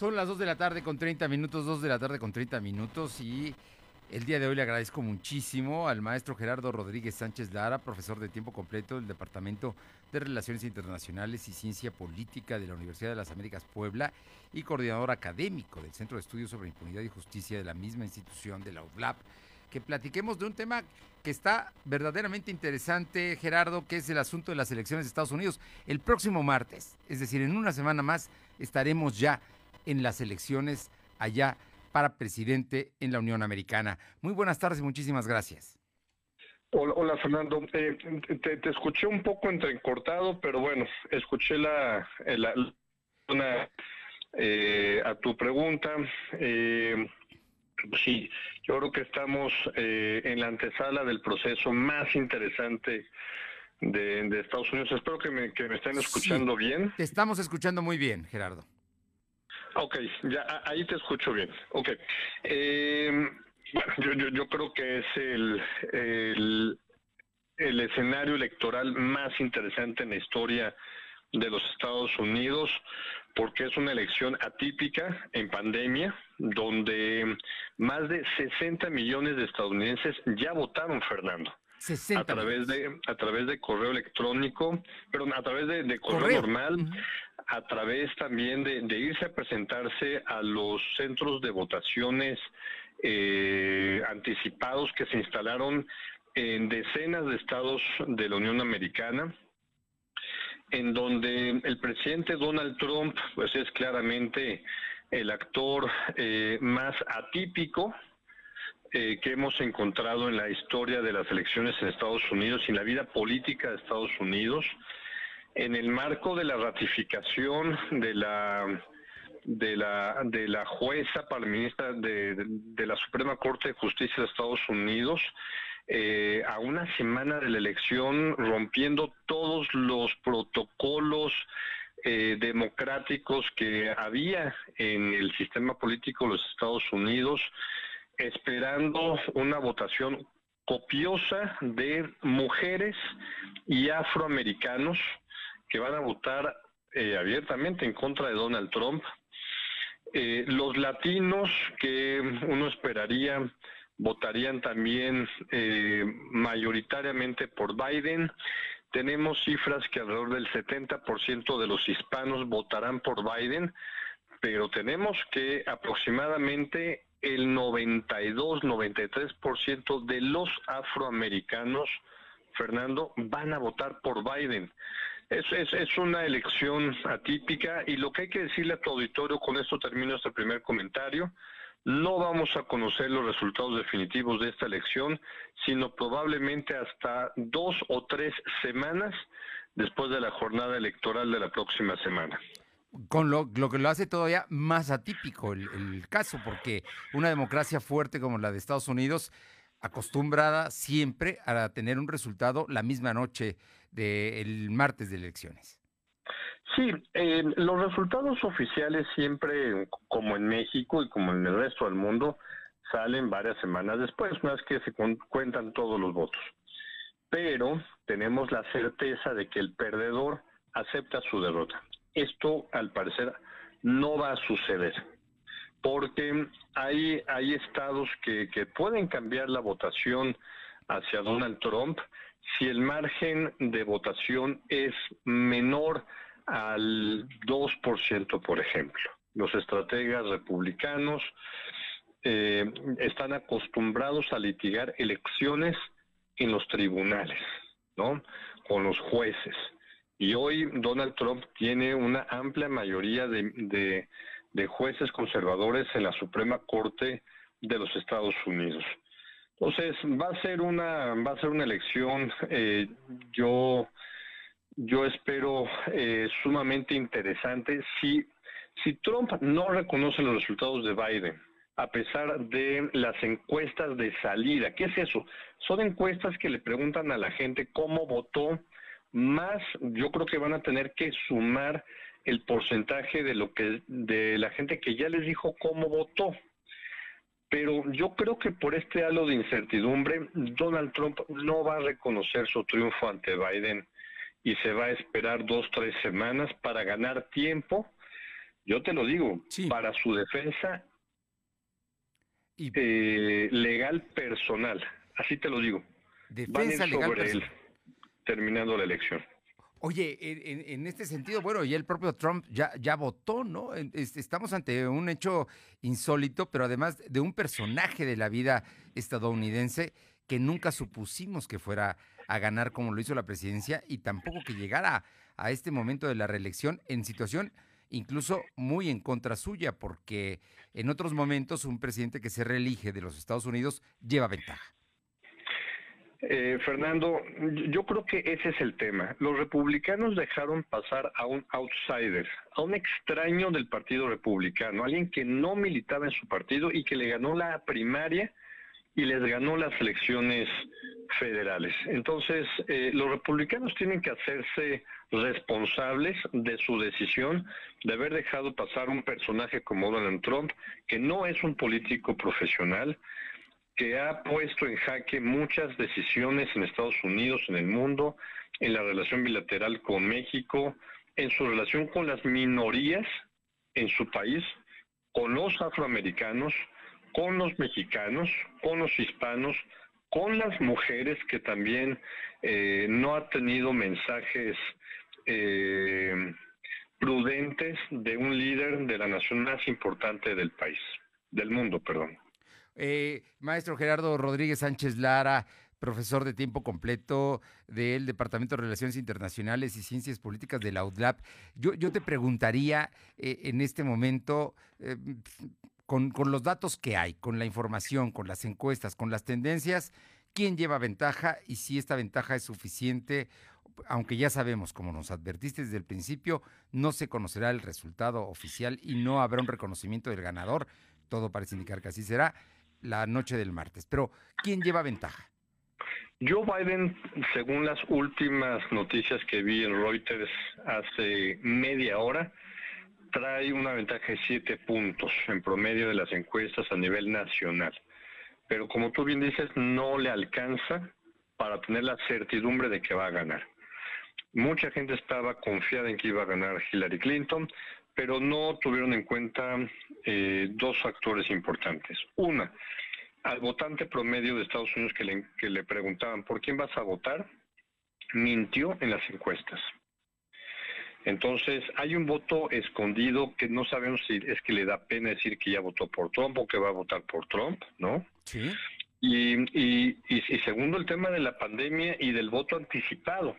Son las 2 de la tarde con 30 minutos, 2 de la tarde con 30 minutos y el día de hoy le agradezco muchísimo al maestro Gerardo Rodríguez Sánchez Lara, profesor de tiempo completo del Departamento de Relaciones Internacionales y Ciencia Política de la Universidad de las Américas Puebla y coordinador académico del Centro de Estudios sobre Impunidad y Justicia de la misma institución de la UDLAP, que platiquemos de un tema que está verdaderamente interesante, Gerardo, que es el asunto de las elecciones de Estados Unidos. El próximo martes, es decir, en una semana más, estaremos ya en las elecciones allá para presidente en la Unión Americana. Muy buenas tardes muchísimas gracias. Hola, Fernando. Eh, te, escuché un poco entrecortado, pero bueno, escuché la, una, eh, a tu pregunta. Eh, sí, yo creo que estamos en la antesala del proceso más interesante de, Estados Unidos. Espero que me, que me estén escuchando bien. Te estamos escuchando muy bien, Gerardo. Ok, ya ahí te escucho bien. Ok. Eh, yo, yo, yo, creo que es el, el, el, escenario electoral más interesante en la historia de los Estados Unidos, porque es una elección atípica en pandemia, donde más de 60 millones de estadounidenses ya votaron, Fernando. 60 a través de a través de correo electrónico, perdón, a través de, correo, normal, a través también de, irse a presentarse a los centros de votaciones eh, anticipados que se instalaron en decenas de estados de la Unión Americana, en donde el presidente Donald Trump pues es claramente el actor eh, más atípico eh, que hemos encontrado en la historia de las elecciones en Estados Unidos y en la vida política de Estados Unidos en el marco de la ratificación de la de la de la jueza para ministra de, de, la Suprema Corte de Justicia de Estados Unidos eh, a una semana de la elección rompiendo todos los protocolos eh, democráticos que había en el sistema político de los Estados Unidos esperando una votación copiosa de mujeres y afroamericanos que van a votar eh, abiertamente en contra de Donald Trump. Eh, los latinos que uno esperaría votarían también eh, mayoritariamente por Biden. Tenemos cifras que alrededor del 70% de los hispanos votarán por Biden, pero tenemos que aproximadamente el 92-93% de los afroamericanos, Fernando, van a votar por Biden. Es, es, una elección atípica y lo que hay que decirle a tu auditorio, con esto termino este primer comentario, no vamos a conocer los resultados definitivos de esta elección, sino probablemente hasta dos o tres semanas después de la jornada electoral de la próxima semana. Con lo, que lo hace todavía más atípico el, el caso, porque una democracia fuerte como la de Estados Unidos, acostumbrada siempre a tener un resultado la misma noche del martes de elecciones. Sí, eh, los resultados oficiales siempre, como en México y como en el resto del mundo, salen varias semanas después, una vez que se cuentan todos los votos. Pero tenemos la certeza de que el perdedor acepta su derrota. Esto, al parecer, no va a suceder, porque hay, hay estados que, que pueden cambiar la votación hacia Donald Trump si el margen de votación es menor al 2%, por ejemplo. Los estrategas republicanos eh, están acostumbrados a litigar elecciones en los tribunales, ¿no? Con los jueces. Y hoy Donald Trump tiene una amplia mayoría de, de jueces conservadores en la Suprema Corte de los Estados Unidos. Entonces va a ser una va a ser una elección eh, yo yo espero eh, sumamente interesante si si Trump no reconoce los resultados de Biden a pesar de las encuestas de salida qué es eso son encuestas que le preguntan a la gente cómo votó más yo creo que van a tener que sumar el porcentaje de lo que de la gente que ya les dijo cómo votó pero yo creo que por este halo de incertidumbre, Donald Trump no va a reconocer su triunfo ante Biden y se va a esperar dos, tres semanas para ganar tiempo. yo te lo digo, para su defensa eh, legal personal, así te lo digo. Defensa legal sobre él, terminando la elección. Oye, en, este sentido, bueno, y el propio Trump ya, ya votó, ¿no? Estamos ante un hecho insólito, pero además de un personaje de la vida estadounidense que nunca supusimos que fuera a ganar como lo hizo la presidencia y tampoco que llegara a este momento de la reelección en situación incluso muy en contra suya, porque en otros momentos un presidente que se reelige de los Estados Unidos lleva ventaja. Eh, Fernando, yo creo que ese es el tema. Los republicanos dejaron pasar a un outsider, a un extraño del Partido Republicano, alguien que no militaba en su partido y que le ganó la primaria y les ganó las elecciones federales. Entonces, eh, los republicanos tienen que hacerse responsables de su decisión de haber dejado pasar un personaje como Donald Trump, que no es un político profesional, que ha puesto en jaque muchas decisiones en Estados Unidos, en el mundo, en la relación bilateral con México, en su relación con las minorías en su país, con los afroamericanos, con los mexicanos, con los hispanos, con las mujeres que también eh, no ha tenido mensajes eh, prudentes de un líder de la nación más importante del país, del mundo, perdón. Eh, maestro Gerardo Rodríguez Sánchez Lara, profesor de tiempo completo del Departamento de Relaciones Internacionales y Ciencias Políticas de la UDLAP. Yo, te preguntaría eh, en este momento, eh, con, los datos que hay, con la información, con las encuestas, con las tendencias, ¿quién lleva ventaja y si esta ventaja es suficiente? Aunque ya sabemos, como nos advertiste desde el principio, no se conocerá el resultado oficial y no habrá un reconocimiento del ganador. Todo parece indicar que así será la noche del martes. Pero, ¿quién lleva ventaja? Joe Biden, según las últimas noticias que vi en Reuters hace media hora, trae una ventaja de siete puntos en promedio de las encuestas a nivel nacional. Pero como tú bien dices, no le alcanza para tener la certidumbre de que va a ganar. Mucha gente estaba confiada en que iba a ganar Hillary Clinton, pero no tuvieron en cuenta eh, dos factores importantes. Una, al votante promedio de Estados Unidos que le, que le preguntaban, ¿por quién vas a votar? Mintió en las encuestas. Entonces, hay un voto escondido que no sabemos si es que le da pena decir que ya votó por Trump o que va a votar por Trump, ¿no? Sí. Y, y, y, segundo, el tema de la pandemia y del voto anticipado.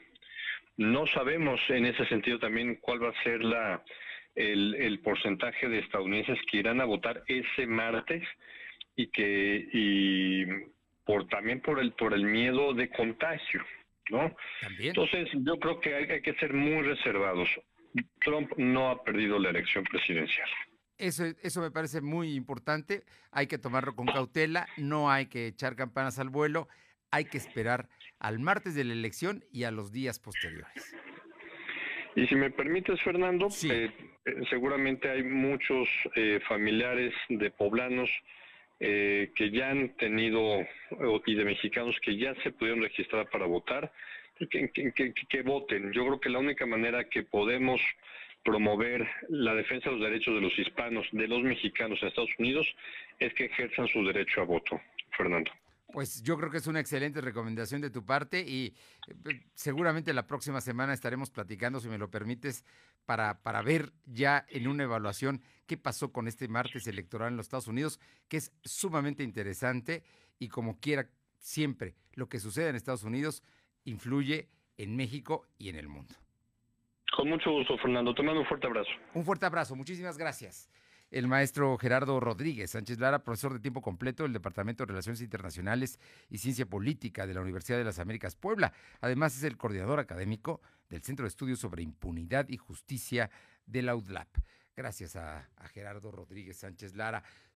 No sabemos en ese sentido también cuál va a ser la, el, porcentaje de estadounidenses que irán a votar ese martes y que y por también por el por el miedo de contagio, ¿no? Entonces yo creo que hay, que ser muy reservados. Trump no ha perdido la elección presidencial. Eso, eso me parece muy importante. Hay que tomarlo con cautela, no hay que echar campanas al vuelo, hay que esperar al martes de la elección y a los días posteriores. Y si me permites, Fernando, eh, eh, seguramente hay muchos eh, familiares de poblanos que ya han tenido, y de mexicanos que ya se pudieron registrar para votar, que, que, voten. Yo creo que la única manera que podemos promover la defensa de los derechos de los hispanos, de los mexicanos en Estados Unidos, es que ejerzan su derecho a voto. Fernando. Pues yo creo que es una excelente recomendación de tu parte y eh, seguramente la próxima semana estaremos platicando, si me lo permites, para, para ver ya en una evaluación qué pasó con este martes electoral en los Estados Unidos, que es sumamente interesante y como quiera, siempre lo que sucede en Estados Unidos influye en México y en el mundo. Con mucho gusto, Fernando. Te mando un fuerte abrazo. Un fuerte abrazo. Muchísimas gracias el maestro Gerardo Rodríguez Sánchez Lara, profesor de tiempo completo del Departamento de Relaciones Internacionales y Ciencia Política de la Universidad de las Américas Puebla. Además es el coordinador académico del Centro de Estudios sobre Impunidad y Justicia de la UDLAP. Gracias a, a Gerardo Rodríguez Sánchez Lara.